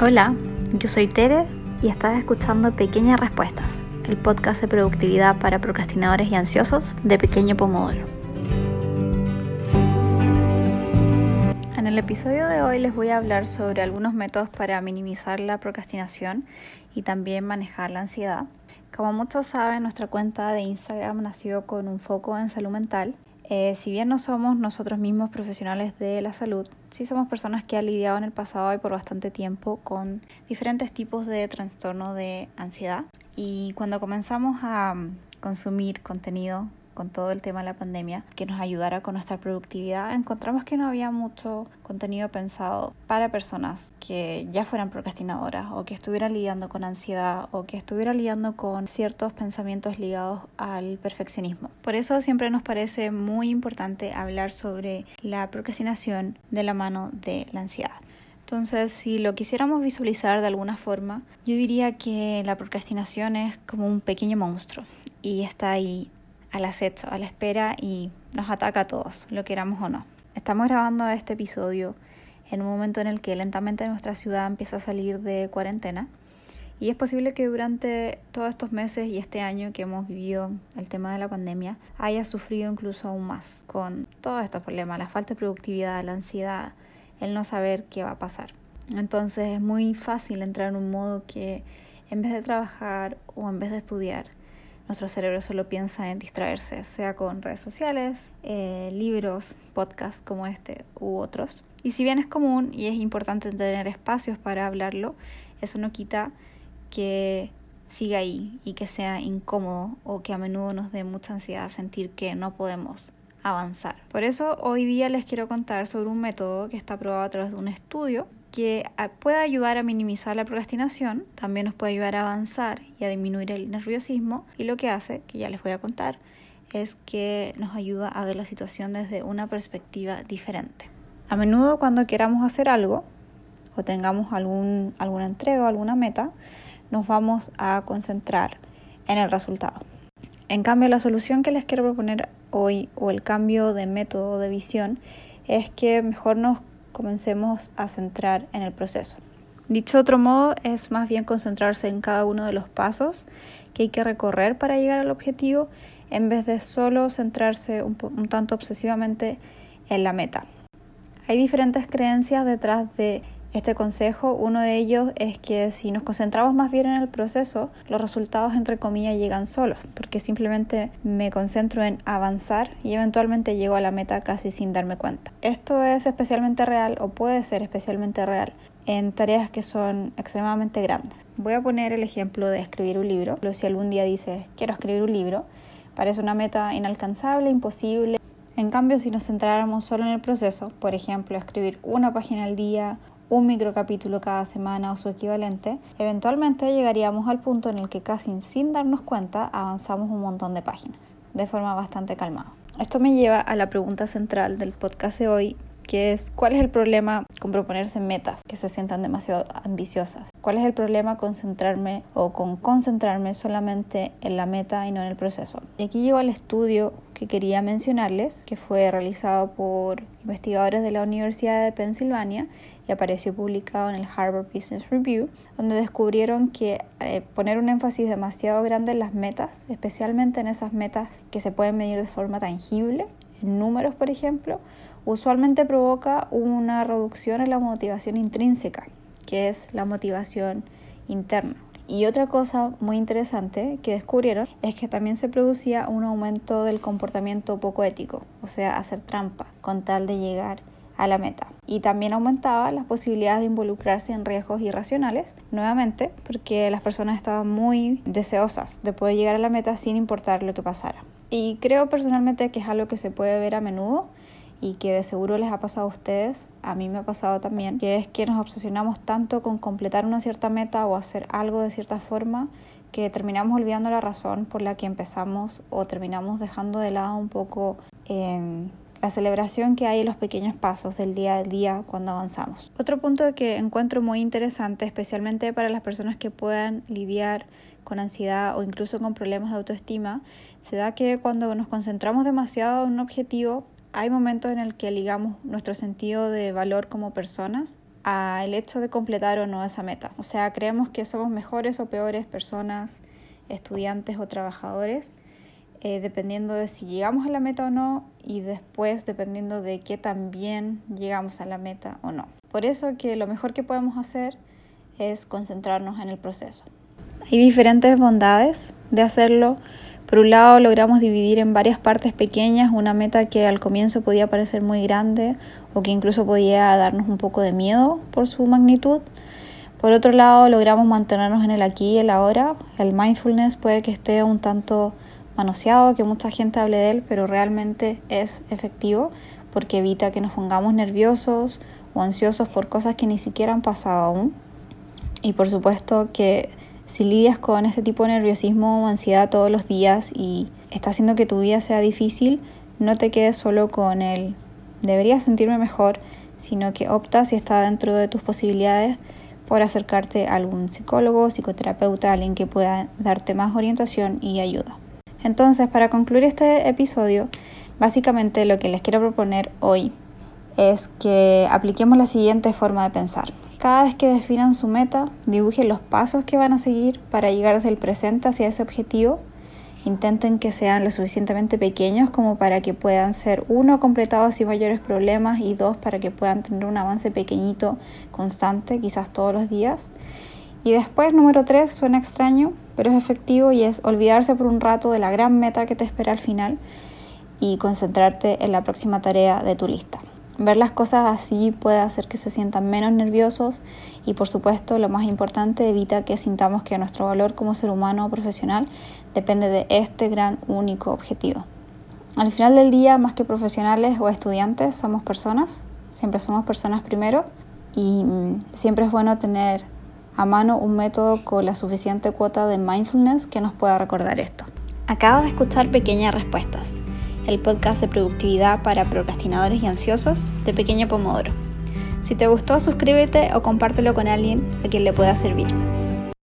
Hola, yo soy Tere y estás escuchando Pequeñas Respuestas, el podcast de productividad para procrastinadores y ansiosos de Pequeño Pomodoro. En el episodio de hoy les voy a hablar sobre algunos métodos para minimizar la procrastinación y también manejar la ansiedad. Como muchos saben, nuestra cuenta de Instagram nació con un foco en salud mental eh, si bien no somos nosotros mismos profesionales de la salud, sí somos personas que han lidiado en el pasado y por bastante tiempo con diferentes tipos de trastorno de ansiedad. Y cuando comenzamos a mm, consumir contenido con todo el tema de la pandemia, que nos ayudara con nuestra productividad, encontramos que no había mucho contenido pensado para personas que ya fueran procrastinadoras o que estuvieran lidiando con ansiedad o que estuvieran lidiando con ciertos pensamientos ligados al perfeccionismo. Por eso siempre nos parece muy importante hablar sobre la procrastinación de la mano de la ansiedad. Entonces, si lo quisiéramos visualizar de alguna forma, yo diría que la procrastinación es como un pequeño monstruo y está ahí al acecho, a la espera y nos ataca a todos, lo queramos o no. Estamos grabando este episodio en un momento en el que lentamente nuestra ciudad empieza a salir de cuarentena y es posible que durante todos estos meses y este año que hemos vivido el tema de la pandemia haya sufrido incluso aún más con todos estos problemas, la falta de productividad, la ansiedad, el no saber qué va a pasar. Entonces es muy fácil entrar en un modo que en vez de trabajar o en vez de estudiar, nuestro cerebro solo piensa en distraerse, sea con redes sociales, eh, libros, podcasts como este u otros. Y si bien es común y es importante tener espacios para hablarlo, eso no quita que siga ahí y que sea incómodo o que a menudo nos dé mucha ansiedad sentir que no podemos avanzar. Por eso hoy día les quiero contar sobre un método que está probado a través de un estudio que puede ayudar a minimizar la procrastinación, también nos puede ayudar a avanzar y a disminuir el nerviosismo y lo que hace, que ya les voy a contar, es que nos ayuda a ver la situación desde una perspectiva diferente. A menudo cuando queramos hacer algo o tengamos algún, alguna entrega o alguna meta, nos vamos a concentrar en el resultado. En cambio, la solución que les quiero proponer hoy o el cambio de método de visión es que mejor nos comencemos a centrar en el proceso. Dicho otro modo, es más bien concentrarse en cada uno de los pasos que hay que recorrer para llegar al objetivo en vez de solo centrarse un, un tanto obsesivamente en la meta. Hay diferentes creencias detrás de este consejo, uno de ellos es que si nos concentramos más bien en el proceso, los resultados entre comillas llegan solos, porque simplemente me concentro en avanzar y eventualmente llego a la meta casi sin darme cuenta. Esto es especialmente real o puede ser especialmente real en tareas que son extremadamente grandes. Voy a poner el ejemplo de escribir un libro. Si algún día dices quiero escribir un libro, parece una meta inalcanzable, imposible. En cambio, si nos centráramos solo en el proceso, por ejemplo, escribir una página al día un microcapítulo cada semana o su equivalente, eventualmente llegaríamos al punto en el que casi sin darnos cuenta avanzamos un montón de páginas, de forma bastante calmada. Esto me lleva a la pregunta central del podcast de hoy, que es ¿cuál es el problema con proponerse metas que se sientan demasiado ambiciosas? ¿Cuál es el problema con centrarme o con concentrarme solamente en la meta y no en el proceso? Y aquí llego al estudio que quería mencionarles, que fue realizado por investigadores de la Universidad de Pensilvania y apareció publicado en el Harvard Business Review, donde descubrieron que eh, poner un énfasis demasiado grande en las metas, especialmente en esas metas que se pueden medir de forma tangible, en números por ejemplo, usualmente provoca una reducción en la motivación intrínseca, que es la motivación interna. Y otra cosa muy interesante que descubrieron es que también se producía un aumento del comportamiento poco ético, o sea, hacer trampa con tal de llegar a la meta. Y también aumentaba las posibilidades de involucrarse en riesgos irracionales, nuevamente, porque las personas estaban muy deseosas de poder llegar a la meta sin importar lo que pasara. Y creo personalmente que es algo que se puede ver a menudo y que de seguro les ha pasado a ustedes, a mí me ha pasado también, que es que nos obsesionamos tanto con completar una cierta meta o hacer algo de cierta forma que terminamos olvidando la razón por la que empezamos o terminamos dejando de lado un poco eh, la celebración que hay en los pequeños pasos del día a día cuando avanzamos. Otro punto que encuentro muy interesante, especialmente para las personas que puedan lidiar con ansiedad o incluso con problemas de autoestima, se da que cuando nos concentramos demasiado en un objetivo, hay momentos en el que ligamos nuestro sentido de valor como personas al hecho de completar o no esa meta. O sea, creemos que somos mejores o peores personas, estudiantes o trabajadores, eh, dependiendo de si llegamos a la meta o no y después dependiendo de qué tan bien llegamos a la meta o no. Por eso que lo mejor que podemos hacer es concentrarnos en el proceso. Hay diferentes bondades de hacerlo. Por un lado, logramos dividir en varias partes pequeñas una meta que al comienzo podía parecer muy grande o que incluso podía darnos un poco de miedo por su magnitud. Por otro lado, logramos mantenernos en el aquí y el ahora. El mindfulness puede que esté un tanto manoseado, que mucha gente hable de él, pero realmente es efectivo porque evita que nos pongamos nerviosos o ansiosos por cosas que ni siquiera han pasado aún. Y por supuesto que si lidias con este tipo de nerviosismo o ansiedad todos los días y está haciendo que tu vida sea difícil, no te quedes solo con el debería sentirme mejor, sino que optas si está dentro de tus posibilidades por acercarte a algún psicólogo, psicoterapeuta, alguien que pueda darte más orientación y ayuda. Entonces, para concluir este episodio, básicamente lo que les quiero proponer hoy es que apliquemos la siguiente forma de pensar. Cada vez que definan su meta, dibujen los pasos que van a seguir para llegar desde el presente hacia ese objetivo. Intenten que sean lo suficientemente pequeños como para que puedan ser, uno, completados sin mayores problemas y dos, para que puedan tener un avance pequeñito, constante, quizás todos los días. Y después, número tres, suena extraño, pero es efectivo y es olvidarse por un rato de la gran meta que te espera al final y concentrarte en la próxima tarea de tu lista. Ver las cosas así puede hacer que se sientan menos nerviosos y por supuesto lo más importante evita que sintamos que nuestro valor como ser humano o profesional depende de este gran único objetivo. Al final del día, más que profesionales o estudiantes, somos personas, siempre somos personas primero y mm, siempre es bueno tener a mano un método con la suficiente cuota de mindfulness que nos pueda recordar esto. Acabo de escuchar pequeñas respuestas el podcast de productividad para procrastinadores y ansiosos de Pequeño Pomodoro. Si te gustó, suscríbete o compártelo con alguien a quien le pueda servir.